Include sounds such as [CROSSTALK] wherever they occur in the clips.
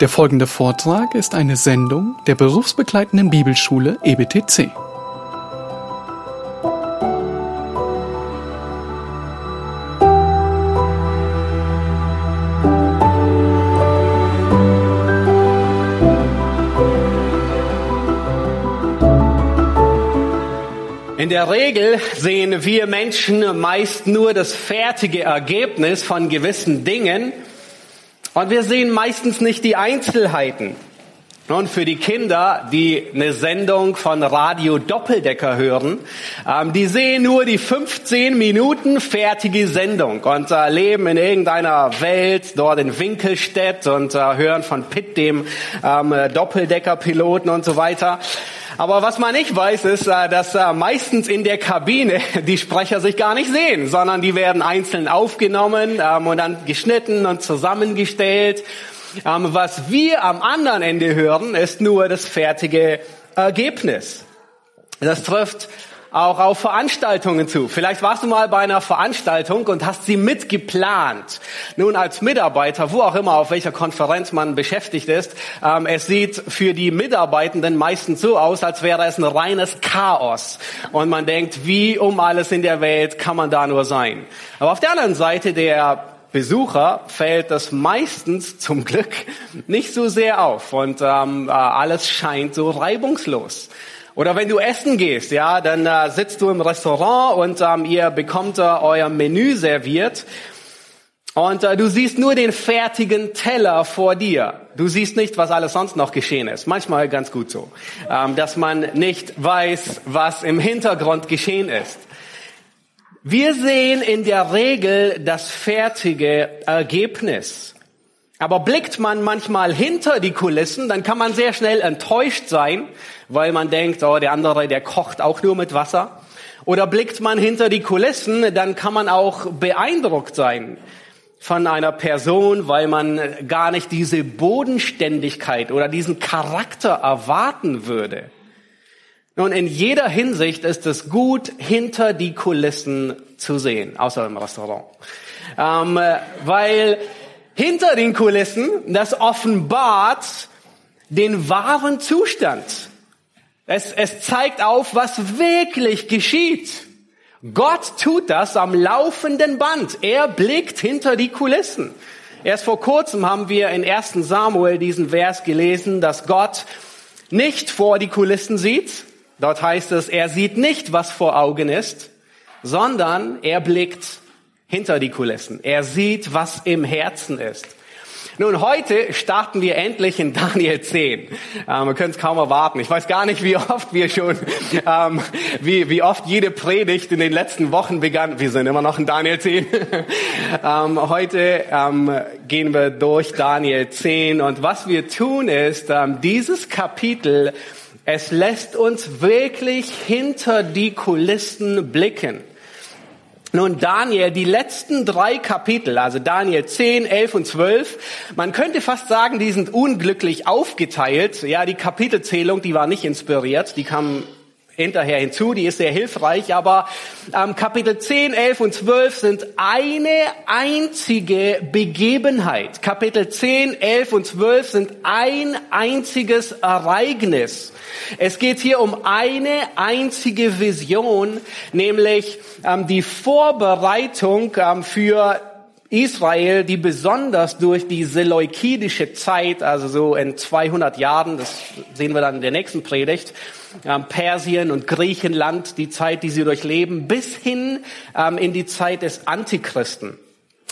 Der folgende Vortrag ist eine Sendung der berufsbegleitenden Bibelschule EBTC. In der Regel sehen wir Menschen meist nur das fertige Ergebnis von gewissen Dingen und wir sehen meistens nicht die Einzelheiten. Und für die Kinder, die eine Sendung von Radio Doppeldecker hören, ähm, die sehen nur die 15 Minuten fertige Sendung und äh, leben in irgendeiner Welt dort in Winkelstedt und äh, hören von Pitt, dem ähm, Doppeldecker-Piloten und so weiter. Aber was man nicht weiß, ist, äh, dass äh, meistens in der Kabine [LAUGHS] die Sprecher sich gar nicht sehen, sondern die werden einzeln aufgenommen ähm, und dann geschnitten und zusammengestellt. Ähm, was wir am anderen Ende hören, ist nur das fertige Ergebnis. Das trifft auch auf Veranstaltungen zu. Vielleicht warst du mal bei einer Veranstaltung und hast sie mitgeplant. Nun als Mitarbeiter, wo auch immer, auf welcher Konferenz man beschäftigt ist, ähm, es sieht für die Mitarbeitenden meistens so aus, als wäre es ein reines Chaos. Und man denkt, wie um alles in der Welt kann man da nur sein? Aber auf der anderen Seite der Besucher fällt das meistens zum Glück nicht so sehr auf und ähm, alles scheint so reibungslos. Oder wenn du essen gehst, ja, dann äh, sitzt du im Restaurant und ähm, ihr bekommt äh, euer Menü serviert und äh, du siehst nur den fertigen Teller vor dir. Du siehst nicht, was alles sonst noch geschehen ist. Manchmal ganz gut so, ähm, dass man nicht weiß, was im Hintergrund geschehen ist. Wir sehen in der Regel das fertige Ergebnis. Aber blickt man manchmal hinter die Kulissen, dann kann man sehr schnell enttäuscht sein, weil man denkt, oh, der andere, der kocht auch nur mit Wasser. Oder blickt man hinter die Kulissen, dann kann man auch beeindruckt sein von einer Person, weil man gar nicht diese Bodenständigkeit oder diesen Charakter erwarten würde. Nun, in jeder Hinsicht ist es gut, hinter die Kulissen zu sehen, außer im Restaurant. Ähm, weil hinter den Kulissen, das offenbart den wahren Zustand. Es, es zeigt auf, was wirklich geschieht. Gott tut das am laufenden Band. Er blickt hinter die Kulissen. Erst vor kurzem haben wir in 1 Samuel diesen Vers gelesen, dass Gott nicht vor die Kulissen sieht. Dort heißt es, er sieht nicht, was vor Augen ist, sondern er blickt hinter die Kulissen. Er sieht, was im Herzen ist. Nun, heute starten wir endlich in Daniel 10. Ähm, wir können es kaum erwarten. Ich weiß gar nicht, wie oft wir schon, ähm, wie, wie oft jede Predigt in den letzten Wochen begann. Wir sind immer noch in Daniel 10. [LAUGHS] ähm, heute ähm, gehen wir durch Daniel 10 und was wir tun ist, ähm, dieses Kapitel, es lässt uns wirklich hinter die Kulissen blicken. Nun, Daniel, die letzten drei Kapitel, also Daniel 10, 11 und 12, man könnte fast sagen, die sind unglücklich aufgeteilt. Ja, die Kapitelzählung, die war nicht inspiriert, die kam hinterher hinzu, die ist sehr hilfreich, aber ähm, Kapitel 10, 11 und 12 sind eine einzige Begebenheit. Kapitel 10, 11 und 12 sind ein einziges Ereignis. Es geht hier um eine einzige Vision, nämlich ähm, die Vorbereitung ähm, für Israel, die besonders durch die seleukidische Zeit, also so in 200 Jahren, das sehen wir dann in der nächsten Predigt, Persien und Griechenland, die Zeit, die sie durchleben, bis hin ähm, in die Zeit des Antichristen.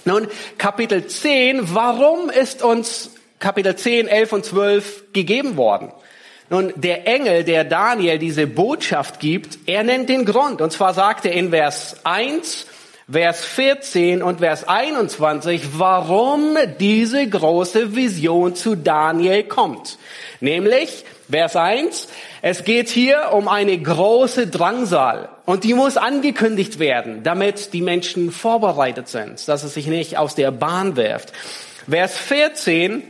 Nun, Kapitel 10, warum ist uns Kapitel 10, 11 und 12 gegeben worden? Nun, der Engel, der Daniel diese Botschaft gibt, er nennt den Grund. Und zwar sagt er in Vers 1, Vers 14 und Vers 21, warum diese große Vision zu Daniel kommt. Nämlich, Vers 1, es geht hier um eine große Drangsal und die muss angekündigt werden, damit die Menschen vorbereitet sind, dass es sich nicht aus der Bahn wirft. Vers 14,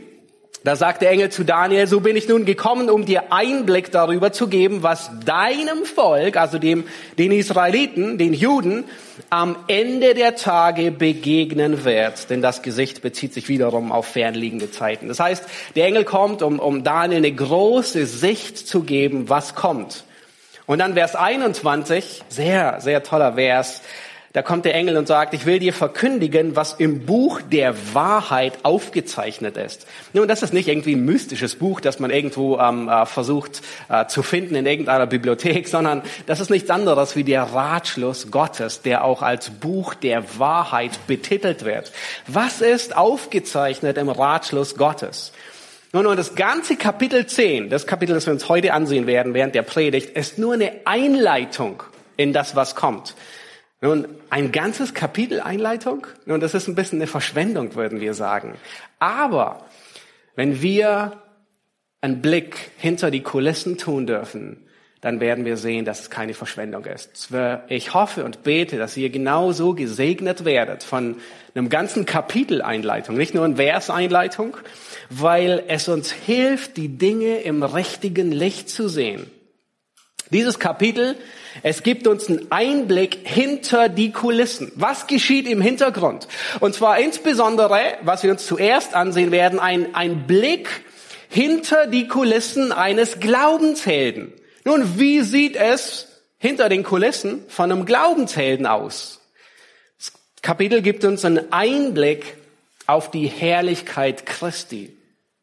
Da sagt der Engel zu Daniel, so bin ich nun gekommen, um dir Einblick darüber zu geben, was deinem Volk, also dem, den Israeliten, den Juden, am Ende der Tage begegnen wird. Denn das Gesicht bezieht sich wiederum auf fernliegende Zeiten. Das heißt, der Engel kommt, um, um Daniel eine große Sicht zu geben, was kommt. Und dann Vers 21, sehr, sehr toller Vers. Da kommt der Engel und sagt, ich will dir verkündigen, was im Buch der Wahrheit aufgezeichnet ist. Nun, das ist nicht irgendwie ein mystisches Buch, das man irgendwo ähm, äh, versucht äh, zu finden in irgendeiner Bibliothek, sondern das ist nichts anderes wie der Ratschluss Gottes, der auch als Buch der Wahrheit betitelt wird. Was ist aufgezeichnet im Ratschluss Gottes? Nun, das ganze Kapitel 10, das Kapitel, das wir uns heute ansehen werden während der Predigt, ist nur eine Einleitung in das, was kommt. Nun, ein ganzes Kapitel Einleitung? Nun, das ist ein bisschen eine Verschwendung, würden wir sagen. Aber wenn wir einen Blick hinter die Kulissen tun dürfen, dann werden wir sehen, dass es keine Verschwendung ist. Ich hoffe und bete, dass ihr genauso gesegnet werdet von einem ganzen Kapitel Einleitung, nicht nur ein Vers Einleitung, weil es uns hilft, die Dinge im richtigen Licht zu sehen. Dieses Kapitel es gibt uns einen Einblick hinter die Kulissen. Was geschieht im Hintergrund? Und zwar insbesondere, was wir uns zuerst ansehen werden, ein, ein Blick hinter die Kulissen eines Glaubenshelden. Nun, wie sieht es hinter den Kulissen von einem Glaubenshelden aus? Das Kapitel gibt uns einen Einblick auf die Herrlichkeit Christi.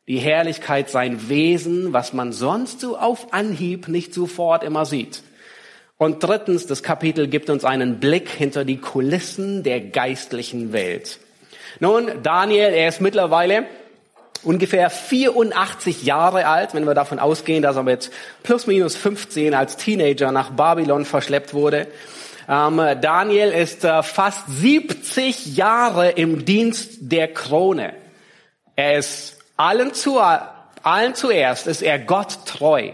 Die Herrlichkeit sein Wesen, was man sonst so auf Anhieb nicht sofort immer sieht. Und drittens, das Kapitel gibt uns einen Blick hinter die Kulissen der geistlichen Welt. Nun, Daniel, er ist mittlerweile ungefähr 84 Jahre alt, wenn wir davon ausgehen, dass er mit plus minus 15 als Teenager nach Babylon verschleppt wurde. Ähm, Daniel ist äh, fast 70 Jahre im Dienst der Krone. Er ist allen, zu, allen zuerst, ist er Gott treu.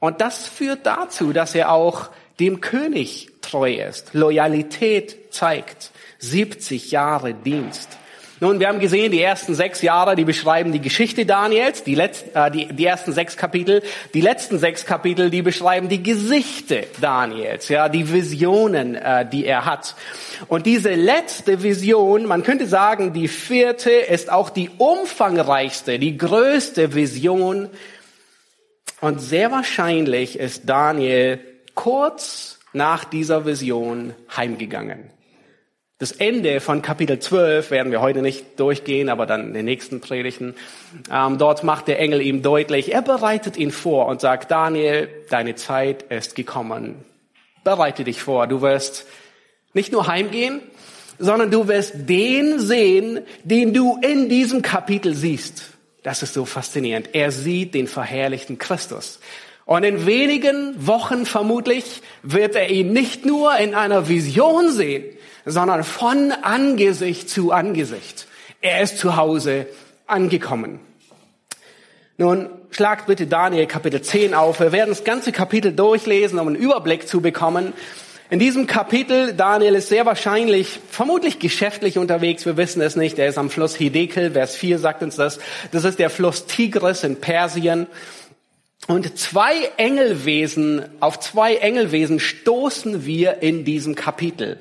Und das führt dazu, dass er auch dem König treu ist, Loyalität zeigt, 70 Jahre Dienst. Nun, wir haben gesehen, die ersten sechs Jahre, die beschreiben die Geschichte Daniels, die, Letz-, äh, die, die ersten sechs Kapitel. Die letzten sechs Kapitel, die beschreiben die Gesichte Daniels, ja, die Visionen, äh, die er hat. Und diese letzte Vision, man könnte sagen, die vierte ist auch die umfangreichste, die größte Vision. Und sehr wahrscheinlich ist Daniel kurz nach dieser Vision heimgegangen. Das Ende von Kapitel 12 werden wir heute nicht durchgehen, aber dann in den nächsten Predigten. Ähm, dort macht der Engel ihm deutlich, er bereitet ihn vor und sagt, Daniel, deine Zeit ist gekommen. Bereite dich vor, du wirst nicht nur heimgehen, sondern du wirst den sehen, den du in diesem Kapitel siehst. Das ist so faszinierend. Er sieht den verherrlichten Christus. Und in wenigen Wochen vermutlich wird er ihn nicht nur in einer Vision sehen, sondern von Angesicht zu Angesicht. Er ist zu Hause angekommen. Nun, schlagt bitte Daniel Kapitel 10 auf. Wir werden das ganze Kapitel durchlesen, um einen Überblick zu bekommen. In diesem Kapitel, Daniel ist sehr wahrscheinlich, vermutlich geschäftlich unterwegs, wir wissen es nicht. Er ist am Fluss Hidekel, Vers 4 sagt uns das. Das ist der Fluss Tigris in Persien. Und zwei Engelwesen, auf zwei Engelwesen stoßen wir in diesem Kapitel.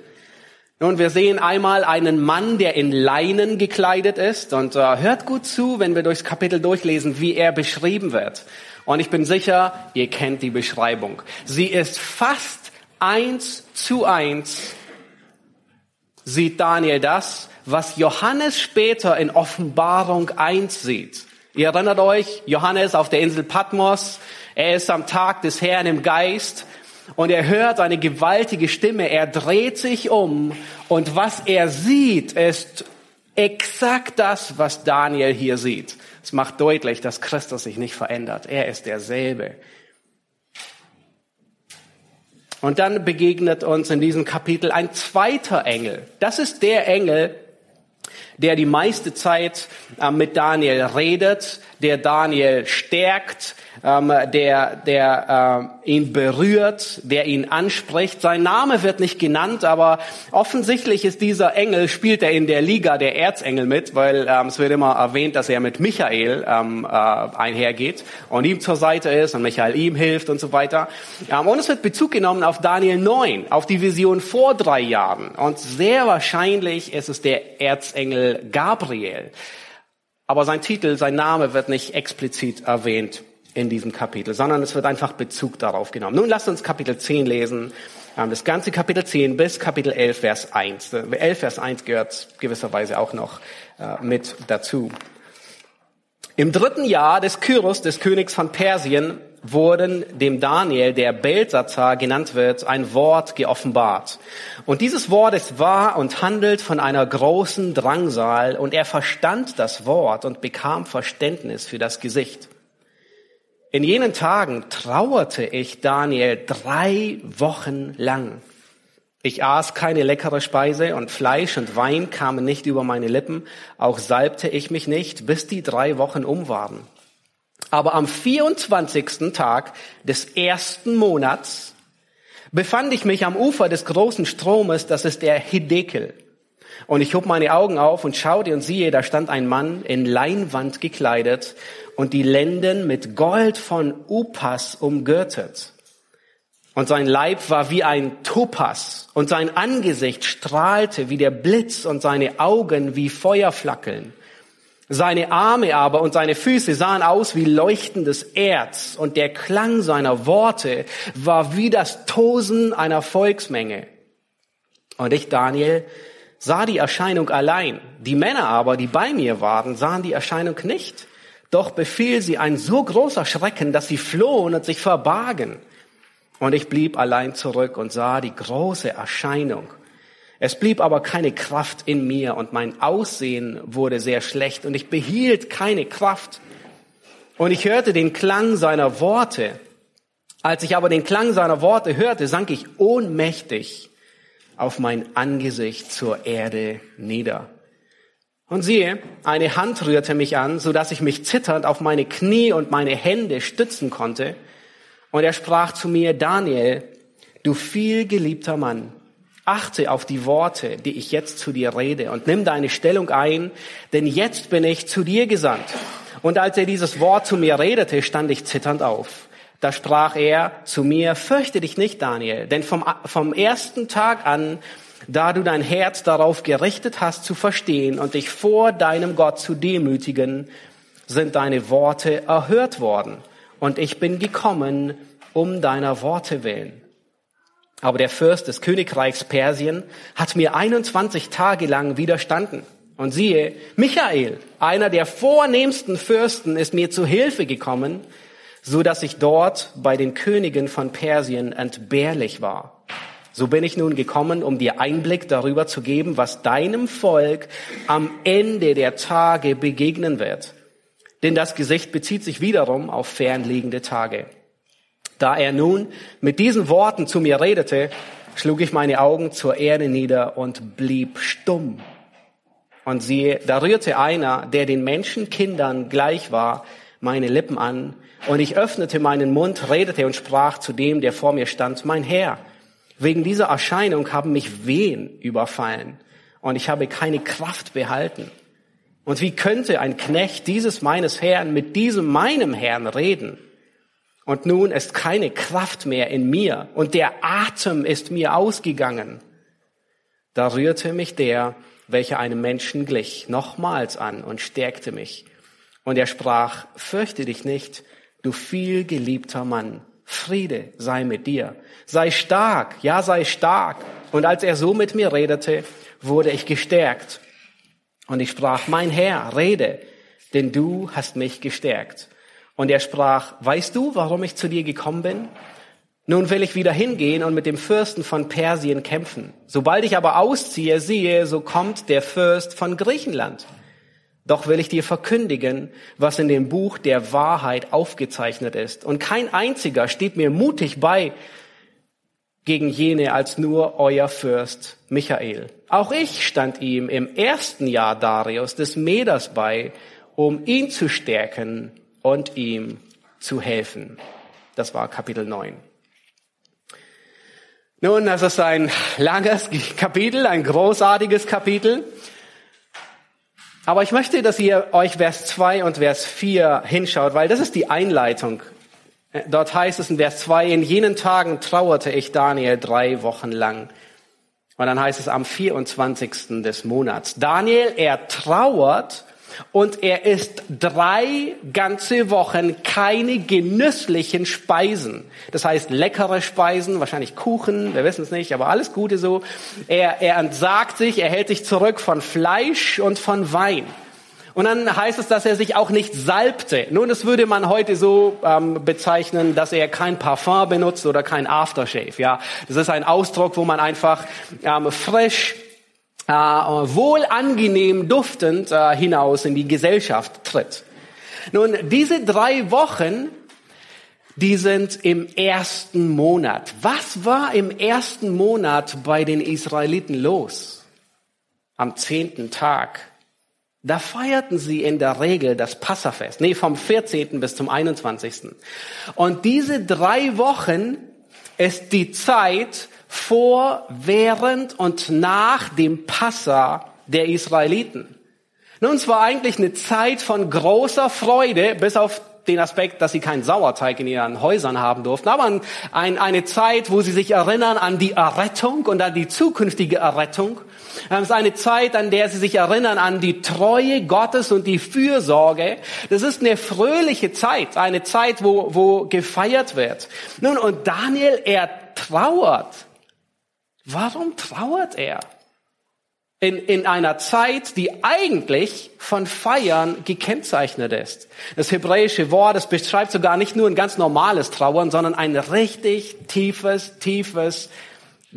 Nun, wir sehen einmal einen Mann, der in Leinen gekleidet ist und uh, hört gut zu, wenn wir durchs Kapitel durchlesen, wie er beschrieben wird. Und ich bin sicher, ihr kennt die Beschreibung. Sie ist fast eins zu eins, sieht Daniel das, was Johannes später in Offenbarung 1 sieht. Ihr erinnert euch, Johannes auf der Insel Patmos, er ist am Tag des Herrn im Geist und er hört eine gewaltige Stimme, er dreht sich um und was er sieht, ist exakt das, was Daniel hier sieht. Es macht deutlich, dass Christus sich nicht verändert. Er ist derselbe. Und dann begegnet uns in diesem Kapitel ein zweiter Engel. Das ist der Engel, der die meiste Zeit äh, mit Daniel redet, der Daniel stärkt, ähm, der, der äh, ihn berührt, der ihn anspricht. Sein Name wird nicht genannt, aber offensichtlich ist dieser Engel, spielt er in der Liga der Erzengel mit, weil ähm, es wird immer erwähnt, dass er mit Michael ähm, äh, einhergeht und ihm zur Seite ist und Michael ihm hilft und so weiter. Ähm, und es wird Bezug genommen auf Daniel 9, auf die Vision vor drei Jahren. Und sehr wahrscheinlich ist es der Erzengel Gabriel. Aber sein Titel, sein Name wird nicht explizit erwähnt in diesem Kapitel, sondern es wird einfach Bezug darauf genommen. Nun lasst uns Kapitel 10 lesen. Ähm, das ganze Kapitel 10 bis Kapitel 11, Vers 1. 11, äh, Vers 1 gehört gewisserweise auch noch äh, mit dazu. Im dritten Jahr des Kyros, des Königs von Persien, wurden dem Daniel, der Belsatzar genannt wird, ein Wort geoffenbart. Und dieses Wort ist wahr und handelt von einer großen Drangsal und er verstand das Wort und bekam Verständnis für das Gesicht. In jenen Tagen trauerte ich Daniel drei Wochen lang. Ich aß keine leckere Speise und Fleisch und Wein kamen nicht über meine Lippen, auch salbte ich mich nicht, bis die drei Wochen um waren. Aber am 24. Tag des ersten Monats befand ich mich am Ufer des großen Stromes, das ist der Hidekel. Und ich hob meine Augen auf und schaute und siehe, da stand ein Mann in Leinwand gekleidet und die Lenden mit Gold von Upas umgürtet. Und sein Leib war wie ein Topas und sein Angesicht strahlte wie der Blitz und seine Augen wie Feuerflackeln. Seine Arme aber und seine Füße sahen aus wie leuchtendes Erz und der Klang seiner Worte war wie das Tosen einer Volksmenge. Und ich, Daniel, sah die Erscheinung allein. Die Männer aber, die bei mir waren, sahen die Erscheinung nicht. Doch befiel sie ein so großer Schrecken, dass sie flohen und sich verbargen. Und ich blieb allein zurück und sah die große Erscheinung. Es blieb aber keine Kraft in mir und mein Aussehen wurde sehr schlecht und ich behielt keine Kraft. Und ich hörte den Klang seiner Worte. Als ich aber den Klang seiner Worte hörte, sank ich ohnmächtig auf mein Angesicht zur Erde nieder. Und siehe, eine Hand rührte mich an, so dass ich mich zitternd auf meine Knie und meine Hände stützen konnte. Und er sprach zu mir, Daniel, du viel geliebter Mann, achte auf die Worte, die ich jetzt zu dir rede und nimm deine Stellung ein, denn jetzt bin ich zu dir gesandt. Und als er dieses Wort zu mir redete, stand ich zitternd auf. Da sprach er zu mir, fürchte dich nicht, Daniel, denn vom, vom ersten Tag an, da du dein Herz darauf gerichtet hast zu verstehen und dich vor deinem Gott zu demütigen, sind deine Worte erhört worden. Und ich bin gekommen um deiner Worte willen. Aber der Fürst des Königreichs Persien hat mir 21 Tage lang widerstanden. Und siehe, Michael, einer der vornehmsten Fürsten, ist mir zu Hilfe gekommen, so dass ich dort bei den Königen von Persien entbehrlich war. So bin ich nun gekommen, um dir Einblick darüber zu geben, was deinem Volk am Ende der Tage begegnen wird. Denn das Gesicht bezieht sich wiederum auf fernliegende Tage. Da er nun mit diesen Worten zu mir redete, schlug ich meine Augen zur Erde nieder und blieb stumm. Und siehe, da rührte einer, der den Menschenkindern gleich war, meine Lippen an, und ich öffnete meinen Mund, redete und sprach zu dem, der vor mir stand, mein Herr, Wegen dieser Erscheinung haben mich Wehen überfallen und ich habe keine Kraft behalten. Und wie könnte ein Knecht dieses meines Herrn mit diesem meinem Herrn reden? Und nun ist keine Kraft mehr in mir und der Atem ist mir ausgegangen. Da rührte mich der, welcher einem Menschen glich, nochmals an und stärkte mich. Und er sprach, fürchte dich nicht, du viel geliebter Mann. Friede sei mit dir. Sei stark, ja, sei stark. Und als er so mit mir redete, wurde ich gestärkt. Und ich sprach, mein Herr, rede, denn du hast mich gestärkt. Und er sprach, weißt du, warum ich zu dir gekommen bin? Nun will ich wieder hingehen und mit dem Fürsten von Persien kämpfen. Sobald ich aber ausziehe, siehe, so kommt der Fürst von Griechenland. Doch will ich dir verkündigen, was in dem Buch der Wahrheit aufgezeichnet ist. Und kein einziger steht mir mutig bei, gegen jene als nur euer Fürst Michael. Auch ich stand ihm im ersten Jahr Darius des Meders bei, um ihn zu stärken und ihm zu helfen. Das war Kapitel 9. Nun, das ist ein langes [LAUGHS] Kapitel, ein großartiges Kapitel. Aber ich möchte, dass ihr euch Vers 2 und Vers 4 hinschaut, weil das ist die Einleitung. Dort heißt es in Vers 2, in jenen Tagen trauerte ich Daniel drei Wochen lang. Und dann heißt es am 24. des Monats. Daniel, er trauert und er isst drei ganze Wochen keine genüsslichen Speisen. Das heißt leckere Speisen, wahrscheinlich Kuchen, wir wissen es nicht, aber alles Gute so. Er, er entsagt sich, er hält sich zurück von Fleisch und von Wein. Und dann heißt es, dass er sich auch nicht salbte. Nun, das würde man heute so ähm, bezeichnen, dass er kein Parfum benutzt oder kein Aftershave. Ja, das ist ein Ausdruck, wo man einfach ähm, frisch äh, wohl angenehm duftend äh, hinaus in die Gesellschaft tritt. Nun, diese drei Wochen, die sind im ersten Monat. Was war im ersten Monat bei den Israeliten los? Am zehnten Tag. Da feierten sie in der Regel das Passafest. Nee, vom 14. bis zum 21. Und diese drei Wochen ist die Zeit, vor, während und nach dem Passa der Israeliten. Nun, es war eigentlich eine Zeit von großer Freude, bis auf den Aspekt, dass sie keinen Sauerteig in ihren Häusern haben durften, aber ein, eine Zeit, wo sie sich erinnern an die Errettung und an die zukünftige Errettung. Es ist eine Zeit, an der sie sich erinnern an die Treue Gottes und die Fürsorge. Das ist eine fröhliche Zeit, eine Zeit, wo, wo gefeiert wird. Nun, und Daniel, er trauert Warum trauert er? In, in einer Zeit, die eigentlich von Feiern gekennzeichnet ist. Das hebräische Wort, das beschreibt sogar nicht nur ein ganz normales Trauern, sondern ein richtig tiefes, tiefes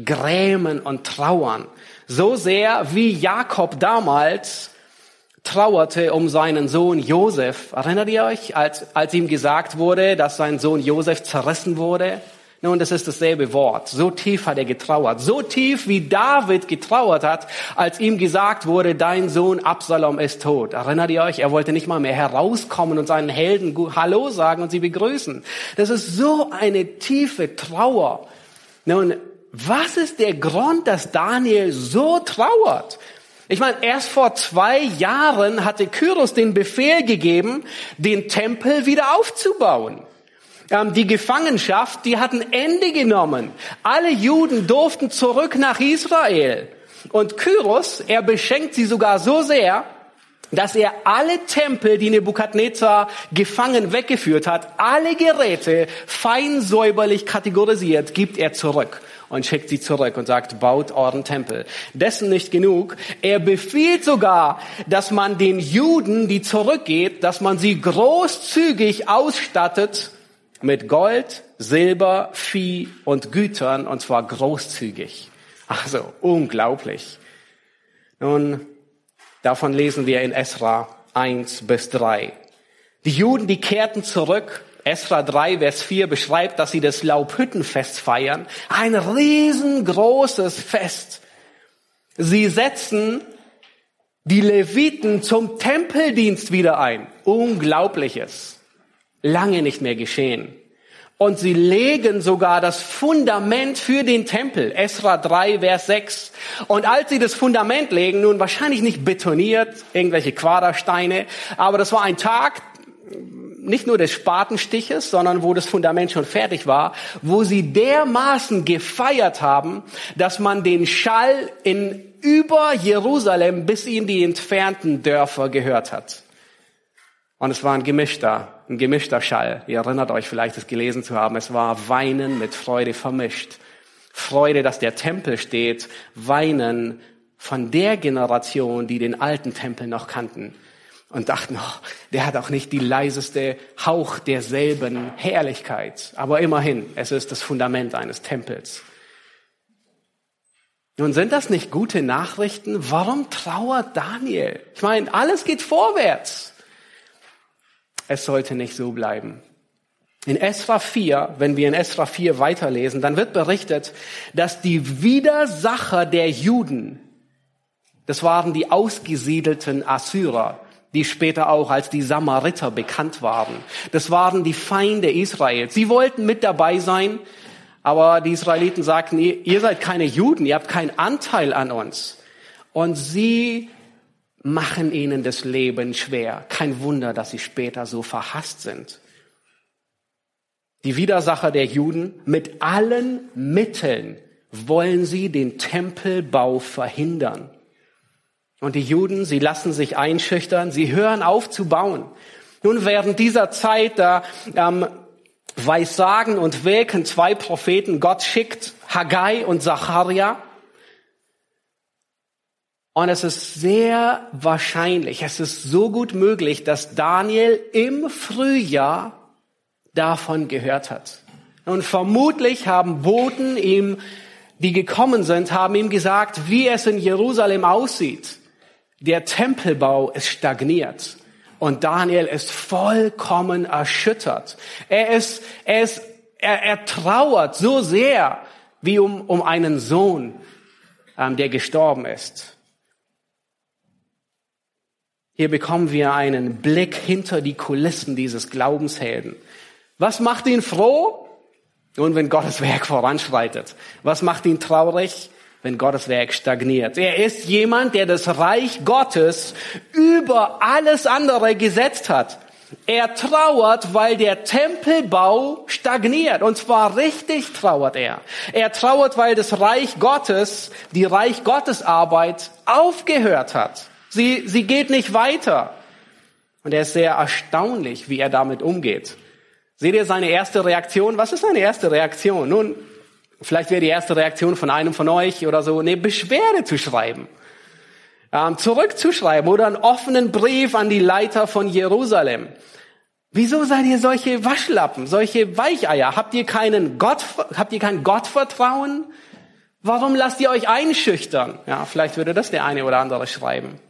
Grämen und Trauern. So sehr wie Jakob damals trauerte um seinen Sohn Josef. Erinnert ihr euch, als, als ihm gesagt wurde, dass sein Sohn Josef zerrissen wurde? Nun, das ist dasselbe Wort. So tief hat er getrauert. So tief wie David getrauert hat, als ihm gesagt wurde, dein Sohn Absalom ist tot. Erinnert ihr euch? Er wollte nicht mal mehr herauskommen und seinen Helden Hallo sagen und sie begrüßen. Das ist so eine tiefe Trauer. Nun, was ist der Grund, dass Daniel so trauert? Ich meine, erst vor zwei Jahren hatte Kyros den Befehl gegeben, den Tempel wieder aufzubauen. Ähm, die Gefangenschaft, die hat ein Ende genommen. Alle Juden durften zurück nach Israel. Und Kyros, er beschenkt sie sogar so sehr, dass er alle Tempel, die Nebukadnezar gefangen weggeführt hat, alle Geräte fein säuberlich kategorisiert, gibt er zurück und schickt sie zurück und sagt, baut euren Tempel. Dessen nicht genug. Er befiehlt sogar, dass man den Juden, die zurückgeht, dass man sie großzügig ausstattet mit Gold, Silber, Vieh und Gütern, und zwar großzügig. Also unglaublich. Nun, davon lesen wir in Esra 1 bis 3. Die Juden, die kehrten zurück. Esra 3, Vers 4 beschreibt, dass sie das Laubhüttenfest feiern. Ein riesengroßes Fest. Sie setzen die Leviten zum Tempeldienst wieder ein. Unglaubliches lange nicht mehr geschehen. Und sie legen sogar das Fundament für den Tempel. Esra 3, Vers 6. Und als sie das Fundament legen, nun wahrscheinlich nicht betoniert, irgendwelche Quadersteine, aber das war ein Tag, nicht nur des Spatenstiches, sondern wo das Fundament schon fertig war, wo sie dermaßen gefeiert haben, dass man den Schall in über Jerusalem bis in die entfernten Dörfer gehört hat. Und es war ein gemischter, ein gemischter Schall. Ihr erinnert euch vielleicht, es gelesen zu haben. Es war Weinen mit Freude vermischt. Freude, dass der Tempel steht. Weinen von der Generation, die den alten Tempel noch kannten. Und dachten, oh, der hat auch nicht die leiseste Hauch derselben Herrlichkeit. Aber immerhin, es ist das Fundament eines Tempels. Nun sind das nicht gute Nachrichten? Warum trauert Daniel? Ich meine, alles geht vorwärts. Es sollte nicht so bleiben. In Esra 4, wenn wir in Esra 4 weiterlesen, dann wird berichtet, dass die Widersacher der Juden, das waren die ausgesiedelten Assyrer, die später auch als die Samariter bekannt waren. Das waren die Feinde Israels. Sie wollten mit dabei sein, aber die Israeliten sagten, ihr seid keine Juden, ihr habt keinen Anteil an uns. Und sie machen ihnen das Leben schwer. Kein Wunder, dass sie später so verhasst sind die Widersacher der Juden, mit allen Mitteln wollen sie den Tempelbau verhindern. Und die Juden, sie lassen sich einschüchtern, sie hören auf zu bauen. Nun während dieser Zeit, da ähm, Weissagen und Wirken zwei Propheten, Gott schickt Haggai und Zacharia. Und es ist sehr wahrscheinlich, es ist so gut möglich, dass Daniel im Frühjahr davon gehört hat. Und vermutlich haben Boten ihm, die gekommen sind, haben ihm gesagt, wie es in Jerusalem aussieht. Der Tempelbau ist stagniert. Und Daniel ist vollkommen erschüttert. Er ist, er ist, er, er trauert so sehr wie um, um einen Sohn, ähm, der gestorben ist. Hier bekommen wir einen Blick hinter die Kulissen dieses Glaubenshelden. Was macht ihn froh? Nun, wenn Gottes Werk voranschreitet. Was macht ihn traurig? Wenn Gottes Werk stagniert. Er ist jemand, der das Reich Gottes über alles andere gesetzt hat. Er trauert, weil der Tempelbau stagniert. Und zwar richtig trauert er. Er trauert, weil das Reich Gottes, die Reich Gottes Arbeit aufgehört hat. Sie, sie geht nicht weiter. Und er ist sehr erstaunlich, wie er damit umgeht. Seht ihr seine erste Reaktion? Was ist seine erste Reaktion? Nun, vielleicht wäre die erste Reaktion von einem von euch oder so, eine Beschwerde zu schreiben, ähm, zurückzuschreiben oder einen offenen Brief an die Leiter von Jerusalem. Wieso seid ihr solche Waschlappen, solche Weicheier? Habt ihr keinen Gott, habt ihr kein Gottvertrauen? Warum lasst ihr euch einschüchtern? Ja, vielleicht würde das der eine oder andere schreiben.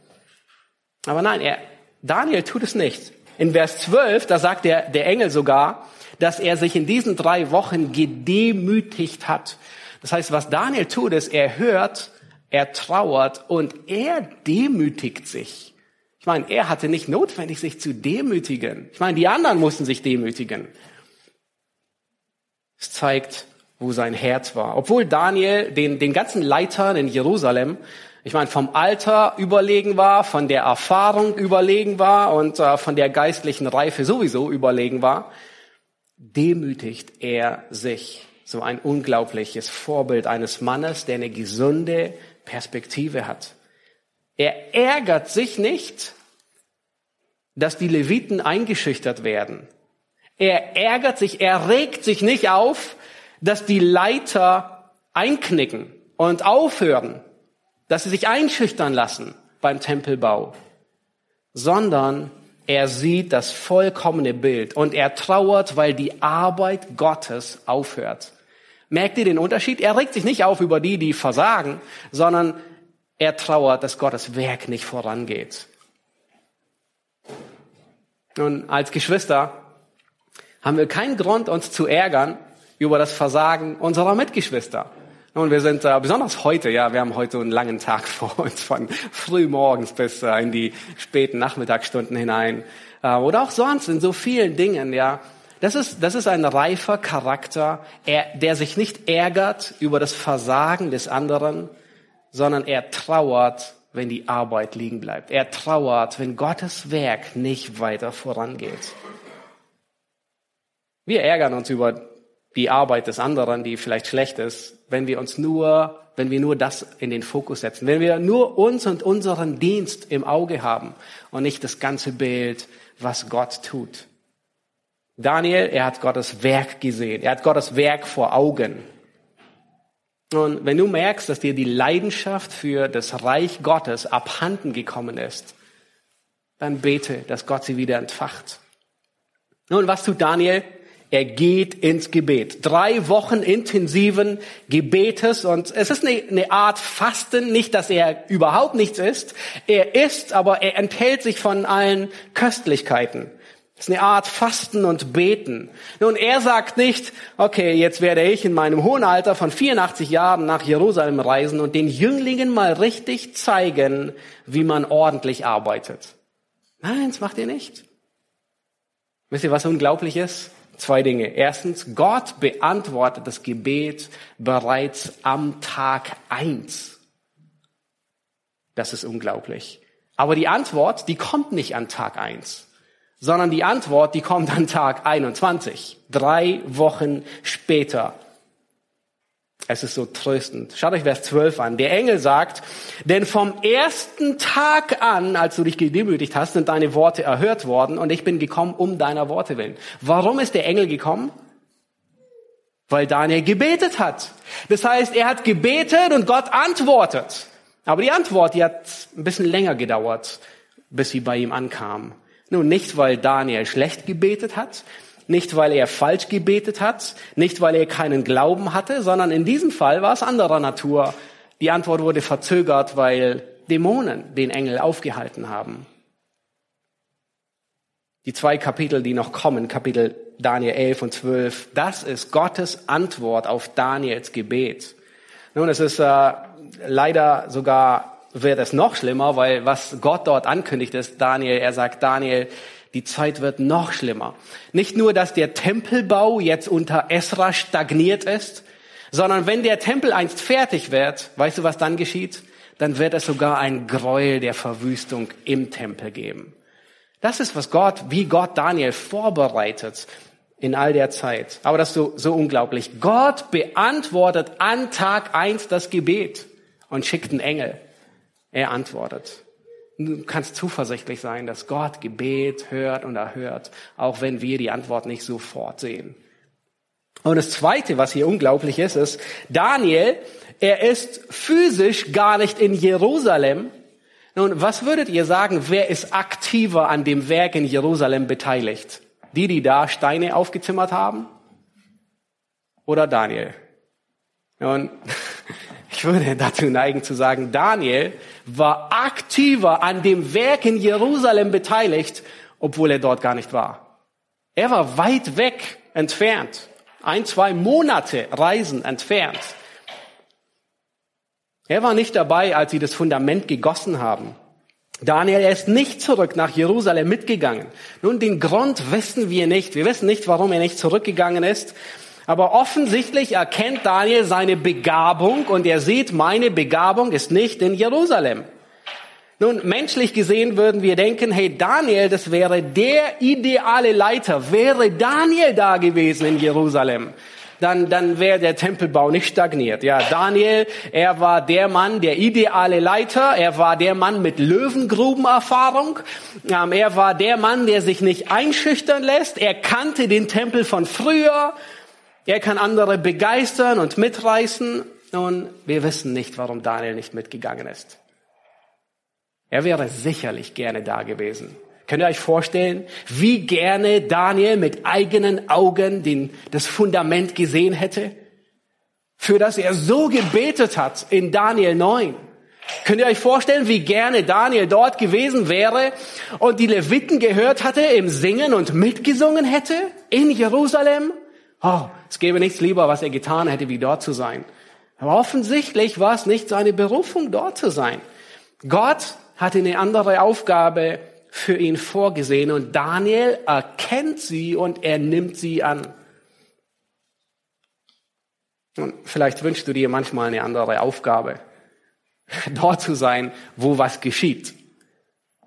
Aber nein, er, Daniel tut es nicht. In Vers 12, da sagt der, der Engel sogar, dass er sich in diesen drei Wochen gedemütigt hat. Das heißt, was Daniel tut, ist, er hört, er trauert und er demütigt sich. Ich meine, er hatte nicht notwendig, sich zu demütigen. Ich meine, die anderen mussten sich demütigen. Es zeigt, wo sein Herz war. Obwohl Daniel den, den ganzen Leitern in Jerusalem ich meine, vom Alter überlegen war, von der Erfahrung überlegen war und äh, von der geistlichen Reife sowieso überlegen war, demütigt er sich. So ein unglaubliches Vorbild eines Mannes, der eine gesunde Perspektive hat. Er ärgert sich nicht, dass die Leviten eingeschüchtert werden. Er ärgert sich, er regt sich nicht auf, dass die Leiter einknicken und aufhören, dass sie sich einschüchtern lassen beim Tempelbau, sondern er sieht das vollkommene Bild und er trauert, weil die Arbeit Gottes aufhört. Merkt ihr den Unterschied? Er regt sich nicht auf über die, die versagen, sondern er trauert, dass Gottes Werk nicht vorangeht. Nun, als Geschwister haben wir keinen Grund, uns zu ärgern über das Versagen unserer Mitgeschwister. Und wir sind äh, besonders heute, ja, wir haben heute einen langen Tag [LAUGHS] vor uns, von früh morgens bis äh, in die späten Nachmittagsstunden hinein. Äh, oder auch sonst in so vielen Dingen, ja. Das ist, das ist ein reifer Charakter, er, der sich nicht ärgert über das Versagen des anderen, sondern er trauert, wenn die Arbeit liegen bleibt. Er trauert, wenn Gottes Werk nicht weiter vorangeht. Wir ärgern uns über die Arbeit des anderen, die vielleicht schlecht ist, wenn wir uns nur, wenn wir nur das in den Fokus setzen, wenn wir nur uns und unseren Dienst im Auge haben und nicht das ganze Bild, was Gott tut. Daniel, er hat Gottes Werk gesehen, er hat Gottes Werk vor Augen. Und wenn du merkst, dass dir die Leidenschaft für das Reich Gottes abhanden gekommen ist, dann bete, dass Gott sie wieder entfacht. Nun, was tut Daniel? Er geht ins Gebet. Drei Wochen intensiven Gebetes und es ist eine, Art Fasten, nicht, dass er überhaupt nichts isst. Er isst, aber er enthält sich von allen Köstlichkeiten. Das ist eine Art Fasten und Beten. Nun, er sagt nicht, okay, jetzt werde ich in meinem hohen Alter von 84 Jahren nach Jerusalem reisen und den Jünglingen mal richtig zeigen, wie man ordentlich arbeitet. Nein, das macht er nicht. Wisst ihr, was unglaublich ist? Zwei Dinge. Erstens, Gott beantwortet das Gebet bereits am Tag eins. Das ist unglaublich. Aber die Antwort, die kommt nicht an Tag eins, sondern die Antwort, die kommt an Tag 21, drei Wochen später. Es ist so tröstend. Schaut euch Vers 12 an. Der Engel sagt, denn vom ersten Tag an, als du dich gedemütigt hast, sind deine Worte erhört worden und ich bin gekommen um deiner Worte willen. Warum ist der Engel gekommen? Weil Daniel gebetet hat. Das heißt, er hat gebetet und Gott antwortet. Aber die Antwort, die hat ein bisschen länger gedauert, bis sie bei ihm ankam. Nun, nicht weil Daniel schlecht gebetet hat, nicht, weil er falsch gebetet hat, nicht, weil er keinen Glauben hatte, sondern in diesem Fall war es anderer Natur. Die Antwort wurde verzögert, weil Dämonen den Engel aufgehalten haben. Die zwei Kapitel, die noch kommen, Kapitel Daniel 11 und 12, das ist Gottes Antwort auf Daniels Gebet. Nun, es ist äh, leider sogar, wird es noch schlimmer, weil was Gott dort ankündigt ist, Daniel, er sagt, Daniel, die Zeit wird noch schlimmer. Nicht nur, dass der Tempelbau jetzt unter Esra stagniert ist, sondern wenn der Tempel einst fertig wird, weißt du, was dann geschieht? Dann wird es sogar ein Gräuel der Verwüstung im Tempel geben. Das ist, was Gott, wie Gott Daniel vorbereitet in all der Zeit. Aber das ist so, so unglaublich. Gott beantwortet an Tag eins das Gebet und schickt einen Engel. Er antwortet. Du kannst zuversichtlich sein, dass Gott Gebet hört und erhört, auch wenn wir die Antwort nicht sofort sehen. Und das Zweite, was hier unglaublich ist, ist, Daniel, er ist physisch gar nicht in Jerusalem. Nun, was würdet ihr sagen, wer ist aktiver an dem Werk in Jerusalem beteiligt? Die, die da Steine aufgezimmert haben? Oder Daniel? Nun, [LAUGHS] ich würde dazu neigen zu sagen, Daniel war aktiver an dem Werk in Jerusalem beteiligt, obwohl er dort gar nicht war. Er war weit weg entfernt, ein, zwei Monate Reisen entfernt. Er war nicht dabei, als sie das Fundament gegossen haben. Daniel, er ist nicht zurück nach Jerusalem mitgegangen. Nun, den Grund wissen wir nicht. Wir wissen nicht, warum er nicht zurückgegangen ist. Aber offensichtlich erkennt Daniel seine Begabung und er sieht, meine Begabung ist nicht in Jerusalem. Nun, menschlich gesehen würden wir denken, hey, Daniel, das wäre der ideale Leiter. Wäre Daniel da gewesen in Jerusalem, dann, dann wäre der Tempelbau nicht stagniert. Ja, Daniel, er war der Mann, der ideale Leiter. Er war der Mann mit Löwengrubenerfahrung. Ähm, er war der Mann, der sich nicht einschüchtern lässt. Er kannte den Tempel von früher. Er kann andere begeistern und mitreißen. Nun, wir wissen nicht, warum Daniel nicht mitgegangen ist. Er wäre sicherlich gerne da gewesen. Könnt ihr euch vorstellen, wie gerne Daniel mit eigenen Augen den, das Fundament gesehen hätte? Für das er so gebetet hat in Daniel 9. Könnt ihr euch vorstellen, wie gerne Daniel dort gewesen wäre und die Leviten gehört hatte im Singen und mitgesungen hätte in Jerusalem? Oh, es gäbe nichts lieber, was er getan hätte, wie dort zu sein. Aber offensichtlich war es nicht seine Berufung, dort zu sein. Gott hatte eine andere Aufgabe für ihn vorgesehen und Daniel erkennt sie und er nimmt sie an. Und vielleicht wünschst du dir manchmal eine andere Aufgabe, [LAUGHS] dort zu sein, wo was geschieht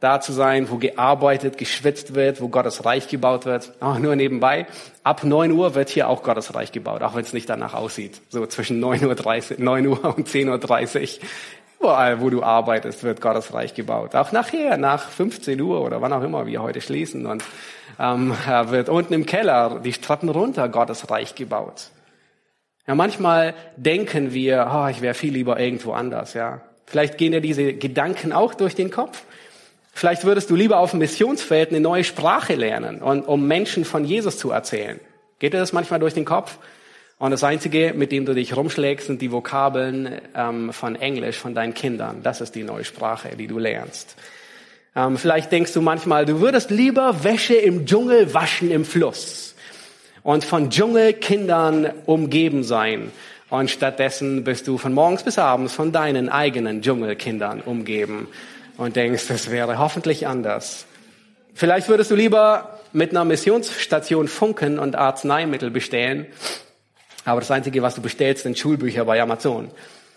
da zu sein, wo gearbeitet, geschwitzt wird, wo Gottes Reich gebaut wird. Aber nur nebenbei, ab 9 Uhr wird hier auch Gottes Reich gebaut, auch wenn es nicht danach aussieht. So zwischen 9.30 Uhr, 9 Uhr und 10.30 Uhr. Überall, wo du arbeitest, wird Gottes Reich gebaut. Auch nachher, nach 15 Uhr oder wann auch immer wir heute schließen. Und ähm, wird unten im Keller die Treppen runter Gottes Reich gebaut. Ja, manchmal denken wir, oh, ich wäre viel lieber irgendwo anders. Ja, Vielleicht gehen dir diese Gedanken auch durch den Kopf. Vielleicht würdest du lieber auf dem Missionsfeld eine neue Sprache lernen, und, um Menschen von Jesus zu erzählen. Geht dir das manchmal durch den Kopf? Und das Einzige, mit dem du dich rumschlägst, sind die Vokabeln ähm, von Englisch von deinen Kindern. Das ist die neue Sprache, die du lernst. Ähm, vielleicht denkst du manchmal, du würdest lieber Wäsche im Dschungel waschen im Fluss und von Dschungelkindern umgeben sein. Und stattdessen bist du von morgens bis abends von deinen eigenen Dschungelkindern umgeben und denkst, das wäre hoffentlich anders. Vielleicht würdest du lieber mit einer Missionsstation funken und Arzneimittel bestellen. Aber das Einzige, was du bestellst, sind Schulbücher bei Amazon.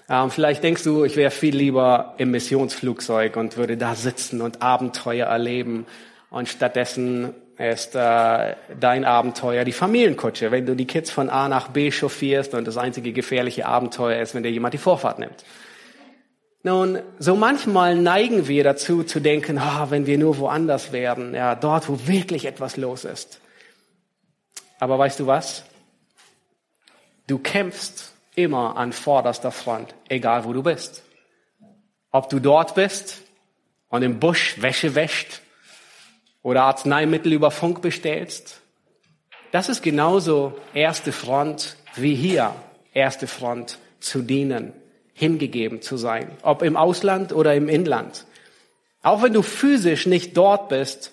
Ähm, vielleicht denkst du, ich wäre viel lieber im Missionsflugzeug und würde da sitzen und Abenteuer erleben. Und stattdessen ist äh, dein Abenteuer die Familienkutsche, wenn du die Kids von A nach B chauffierst und das einzige gefährliche Abenteuer ist, wenn dir jemand die Vorfahrt nimmt. Nun, so manchmal neigen wir dazu zu denken, oh, wenn wir nur woanders wären, ja, dort, wo wirklich etwas los ist. Aber weißt du was? Du kämpfst immer an vorderster Front, egal wo du bist. Ob du dort bist und im Busch Wäsche wäscht oder Arzneimittel über Funk bestellst. Das ist genauso erste Front wie hier erste Front zu dienen, hingegeben zu sein, ob im Ausland oder im Inland. Auch wenn du physisch nicht dort bist,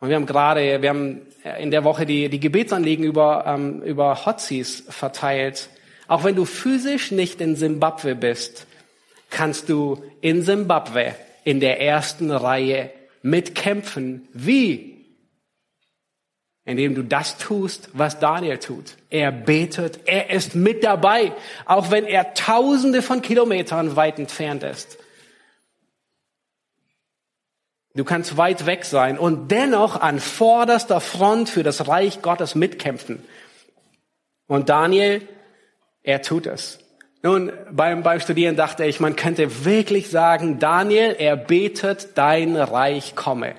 und wir haben gerade, wir haben in der Woche die, die Gebetsanliegen über, ähm, über Hotseas verteilt. Auch wenn du physisch nicht in Simbabwe bist, kannst du in Simbabwe in der ersten Reihe mitkämpfen. Wie? Indem du das tust, was Daniel tut. Er betet, er ist mit dabei, auch wenn er tausende von Kilometern weit entfernt ist. Du kannst weit weg sein und dennoch an vorderster Front für das Reich Gottes mitkämpfen. Und Daniel, er tut es. Nun, beim, beim Studieren dachte ich, man könnte wirklich sagen, Daniel, er betet, dein Reich komme.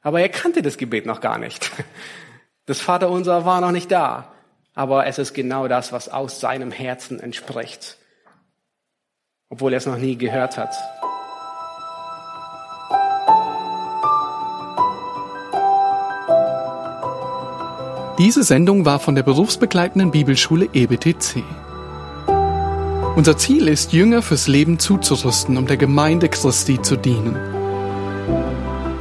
Aber er kannte das Gebet noch gar nicht. [LAUGHS] Das Vaterunser war noch nicht da. Aber es ist genau das, was aus seinem Herzen entspricht. Obwohl er es noch nie gehört hat. Diese Sendung war von der berufsbegleitenden Bibelschule EBTC. Unser Ziel ist, Jünger fürs Leben zuzurüsten, um der Gemeinde Christi zu dienen.